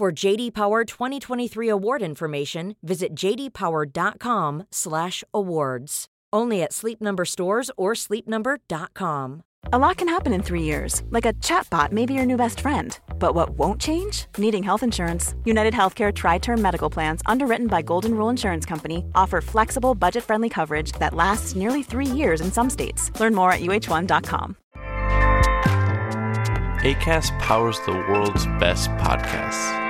For JD Power 2023 award information, visit jdpower.com/awards. Only at Sleep Number stores or sleepnumber.com. A lot can happen in three years, like a chatbot may be your new best friend. But what won't change? Needing health insurance. United Healthcare Tri Term Medical Plans, underwritten by Golden Rule Insurance Company, offer flexible, budget friendly coverage that lasts nearly three years in some states. Learn more at uh1.com. ACAST powers the world's best podcasts.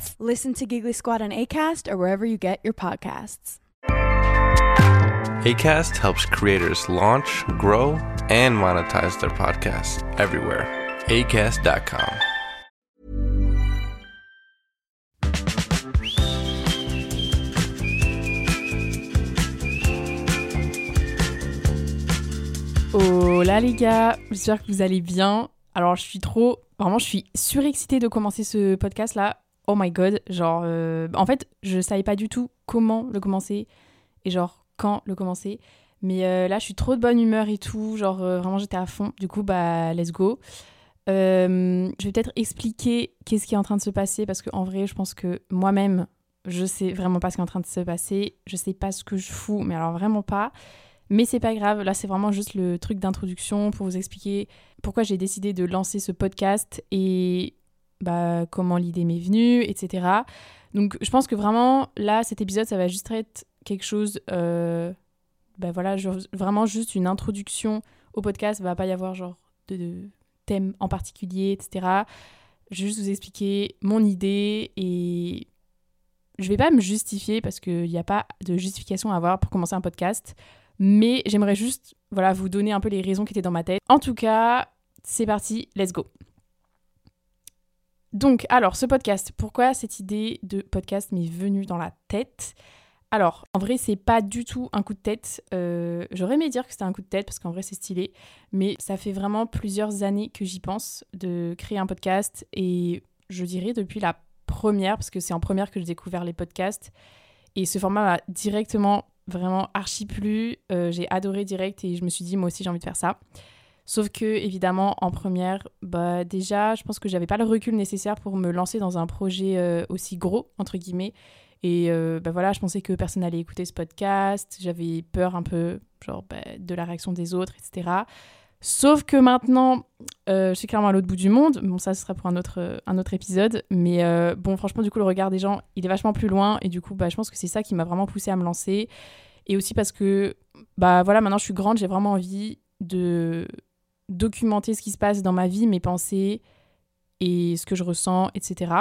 Listen to Giggly Squad on ACAST or wherever you get your podcasts. ACAST helps creators launch, grow, and monetize their podcasts everywhere. ACAST.com. Oh là les gars, j'espère que vous allez bien. Alors je suis trop, vraiment je suis surexcitée de commencer ce podcast là. Oh my god, genre euh, en fait je savais pas du tout comment le commencer et genre quand le commencer. Mais euh, là je suis trop de bonne humeur et tout, genre euh, vraiment j'étais à fond. Du coup bah let's go. Je vais peut-être expliquer qu'est-ce qui est en train de se passer parce qu'en vrai je pense que moi-même je sais vraiment pas ce qui est en train de se passer. Je sais pas ce que je fous, mais alors vraiment pas. Mais c'est pas grave, là c'est vraiment juste le truc d'introduction pour vous expliquer pourquoi j'ai décidé de lancer ce podcast et bah, comment l'idée m'est venue, etc. Donc je pense que vraiment là cet épisode ça va juste être quelque chose, euh, bah voilà, vraiment juste une introduction au podcast, il va pas y avoir genre de, de thème en particulier, etc. Je vais juste vous expliquer mon idée et je vais pas me justifier parce qu'il n'y a pas de justification à avoir pour commencer un podcast. Mais j'aimerais juste voilà, vous donner un peu les raisons qui étaient dans ma tête. En tout cas, c'est parti, let's go. Donc, alors, ce podcast, pourquoi cette idée de podcast m'est venue dans la tête? Alors, en vrai, c'est pas du tout un coup de tête. Euh, J'aurais aimé dire que c'était un coup de tête parce qu'en vrai, c'est stylé. Mais ça fait vraiment plusieurs années que j'y pense de créer un podcast. Et je dirais depuis la première, parce que c'est en première que j'ai découvert les podcasts. Et ce format m'a directement vraiment archi plu. Euh, j'ai adoré direct et je me suis dit, moi aussi, j'ai envie de faire ça. Sauf que, évidemment, en première, bah, déjà, je pense que j'avais pas le recul nécessaire pour me lancer dans un projet euh, aussi gros, entre guillemets. Et euh, bah, voilà, je pensais que personne allait écouter ce podcast. J'avais peur un peu, genre, bah, de la réaction des autres, etc. Sauf que maintenant, euh, je suis clairement à l'autre bout du monde. Bon, ça, ce sera pour un autre, un autre épisode. Mais bon, franchement, du coup, le regard des gens, il est vachement plus loin. Et du coup, bah, je pense que c'est ça qui m'a vraiment poussé à me lancer. Et aussi parce que, bah voilà, maintenant je suis grande, j'ai vraiment envie de documenter ce qui se passe dans ma vie, mes pensées et ce que je ressens, etc.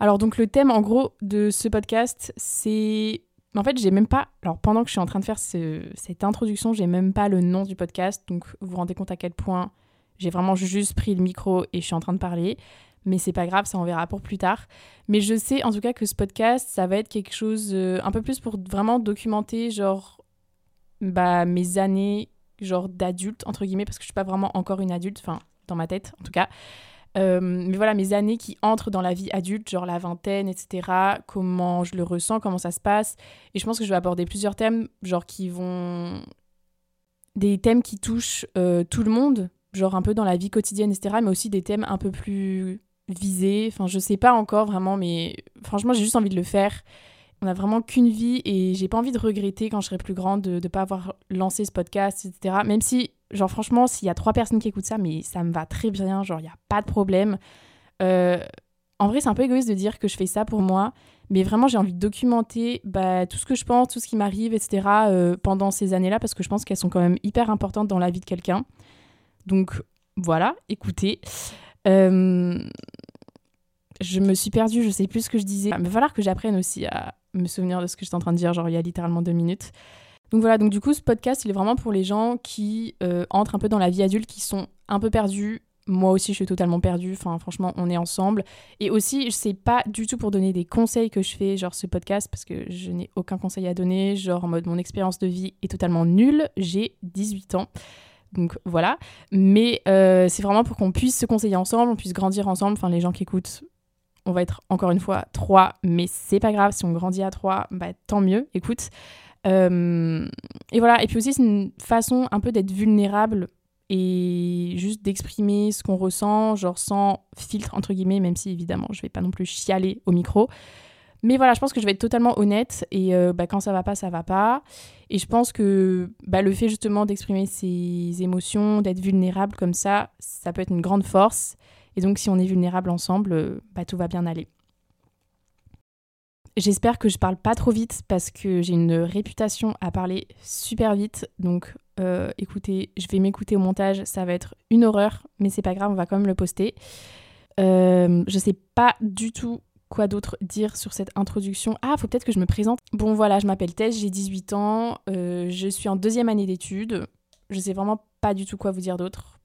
Alors donc le thème en gros de ce podcast, c'est... En fait, j'ai même pas... Alors pendant que je suis en train de faire ce- cette introduction, j'ai même pas le nom du podcast, donc vous vous rendez compte à quel point j'ai vraiment juste pris le micro et je suis en train de parler. Mais c'est pas grave, ça on verra pour plus tard. Mais je sais en tout cas que ce podcast, ça va être quelque chose euh, un peu plus pour vraiment documenter genre bah, mes années genre d'adulte entre guillemets parce que je suis pas vraiment encore une adulte, enfin dans ma tête en tout cas. Euh, mais voilà mes années qui entrent dans la vie adulte, genre la vingtaine, etc. Comment je le ressens, comment ça se passe. Et je pense que je vais aborder plusieurs thèmes, genre qui vont des thèmes qui touchent euh, tout le monde, genre un peu dans la vie quotidienne, etc. Mais aussi des thèmes un peu plus visés. Enfin, je sais pas encore vraiment, mais franchement, j'ai juste envie de le faire. On a vraiment qu'une vie et j'ai pas envie de regretter quand je serai plus grande de ne pas avoir lancé ce podcast, etc. Même si, genre, franchement, s'il y a trois personnes qui écoutent ça, mais ça me va très bien, genre, il n'y a pas de problème. Euh, en vrai, c'est un peu égoïste de dire que je fais ça pour moi, mais vraiment, j'ai envie de documenter bah, tout ce que je pense, tout ce qui m'arrive, etc. euh, pendant ces années-là, parce que je pense qu'elles sont quand même hyper importantes dans la vie de quelqu'un. Donc voilà, écoutez. Euh, je me suis perdue, je sais plus ce que je disais. Il va falloir que j'apprenne aussi à me souvenir de ce que j'étais en train de dire, genre il y a littéralement deux minutes. Donc voilà, donc du coup, ce podcast, il est vraiment pour les gens qui euh, entrent un peu dans la vie adulte, qui sont un peu perdus. Moi aussi, je suis totalement perdue. Enfin, franchement, on est ensemble. Et aussi, c'est pas du tout pour donner des conseils que je fais, genre ce podcast, parce que je n'ai aucun conseil à donner. Genre, en mode, mon expérience de vie est totalement nulle. J'ai 18 ans. Donc voilà. Mais euh, c'est vraiment pour qu'on puisse se conseiller ensemble, on puisse grandir ensemble. Enfin, les gens qui écoutent, on va être encore une fois trois, mais c'est pas grave. Si on grandit à trois, bah, tant mieux. Écoute. Euh, et voilà. Et puis aussi, c'est une façon un peu d'être vulnérable et juste d'exprimer ce qu'on ressent, genre sans filtre, entre guillemets, même si évidemment, je vais pas non plus chialer au micro. Mais voilà, je pense que je vais être totalement honnête et euh, bah, quand ça va pas, ça va pas. Et je pense que bah, le fait justement d'exprimer ses émotions, d'être vulnérable comme ça, ça peut être une grande force. Et donc si on est vulnérable ensemble, euh, bah, tout va bien aller. J'espère que je parle pas trop vite parce que j'ai une réputation à parler super vite. Donc euh, écoutez, je vais m'écouter au montage, ça va être une horreur, mais c'est pas grave, on va quand même le poster. Euh, je sais pas du tout quoi d'autre dire sur cette introduction. Ah, faut peut-être que je me présente. Bon voilà, je m'appelle Tess, j'ai 18 ans, euh, je suis en deuxième année d'études. Je sais vraiment pas du tout quoi vous dire d'autre.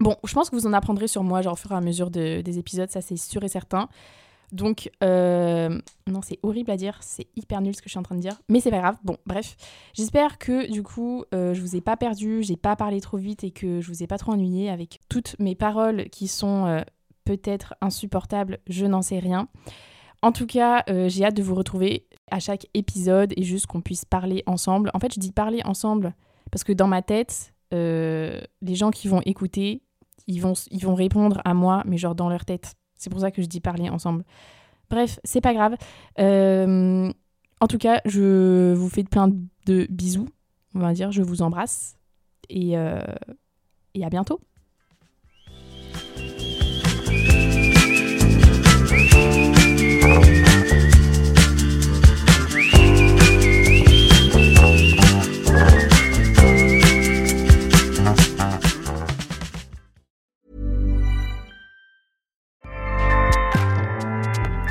Bon, je pense que vous en apprendrez sur moi, genre au fur et à mesure de- des épisodes, ça c'est sûr et certain. Donc, euh, non, c'est horrible à dire, c'est hyper nul ce que je suis en train de dire, mais c'est pas grave. Bon, bref, j'espère que du coup, euh, je vous ai pas perdu, j'ai pas parlé trop vite et que je vous ai pas trop ennuyé avec toutes mes paroles qui sont euh, peut-être insupportables, je n'en sais rien. En tout cas, j'ai hâte de vous retrouver à chaque épisode et juste qu'on puisse parler ensemble. En fait, je dis parler ensemble parce que dans ma tête, euh, les gens qui vont écouter, ils vont, répondre à moi, mais genre dans leur tête. C'est pour ça que je dis parler ensemble. Bref, c'est pas grave. Euh, en tout cas, je vous fais plein de bisous, on va dire. Je vous embrasse. Et, euh, et à bientôt.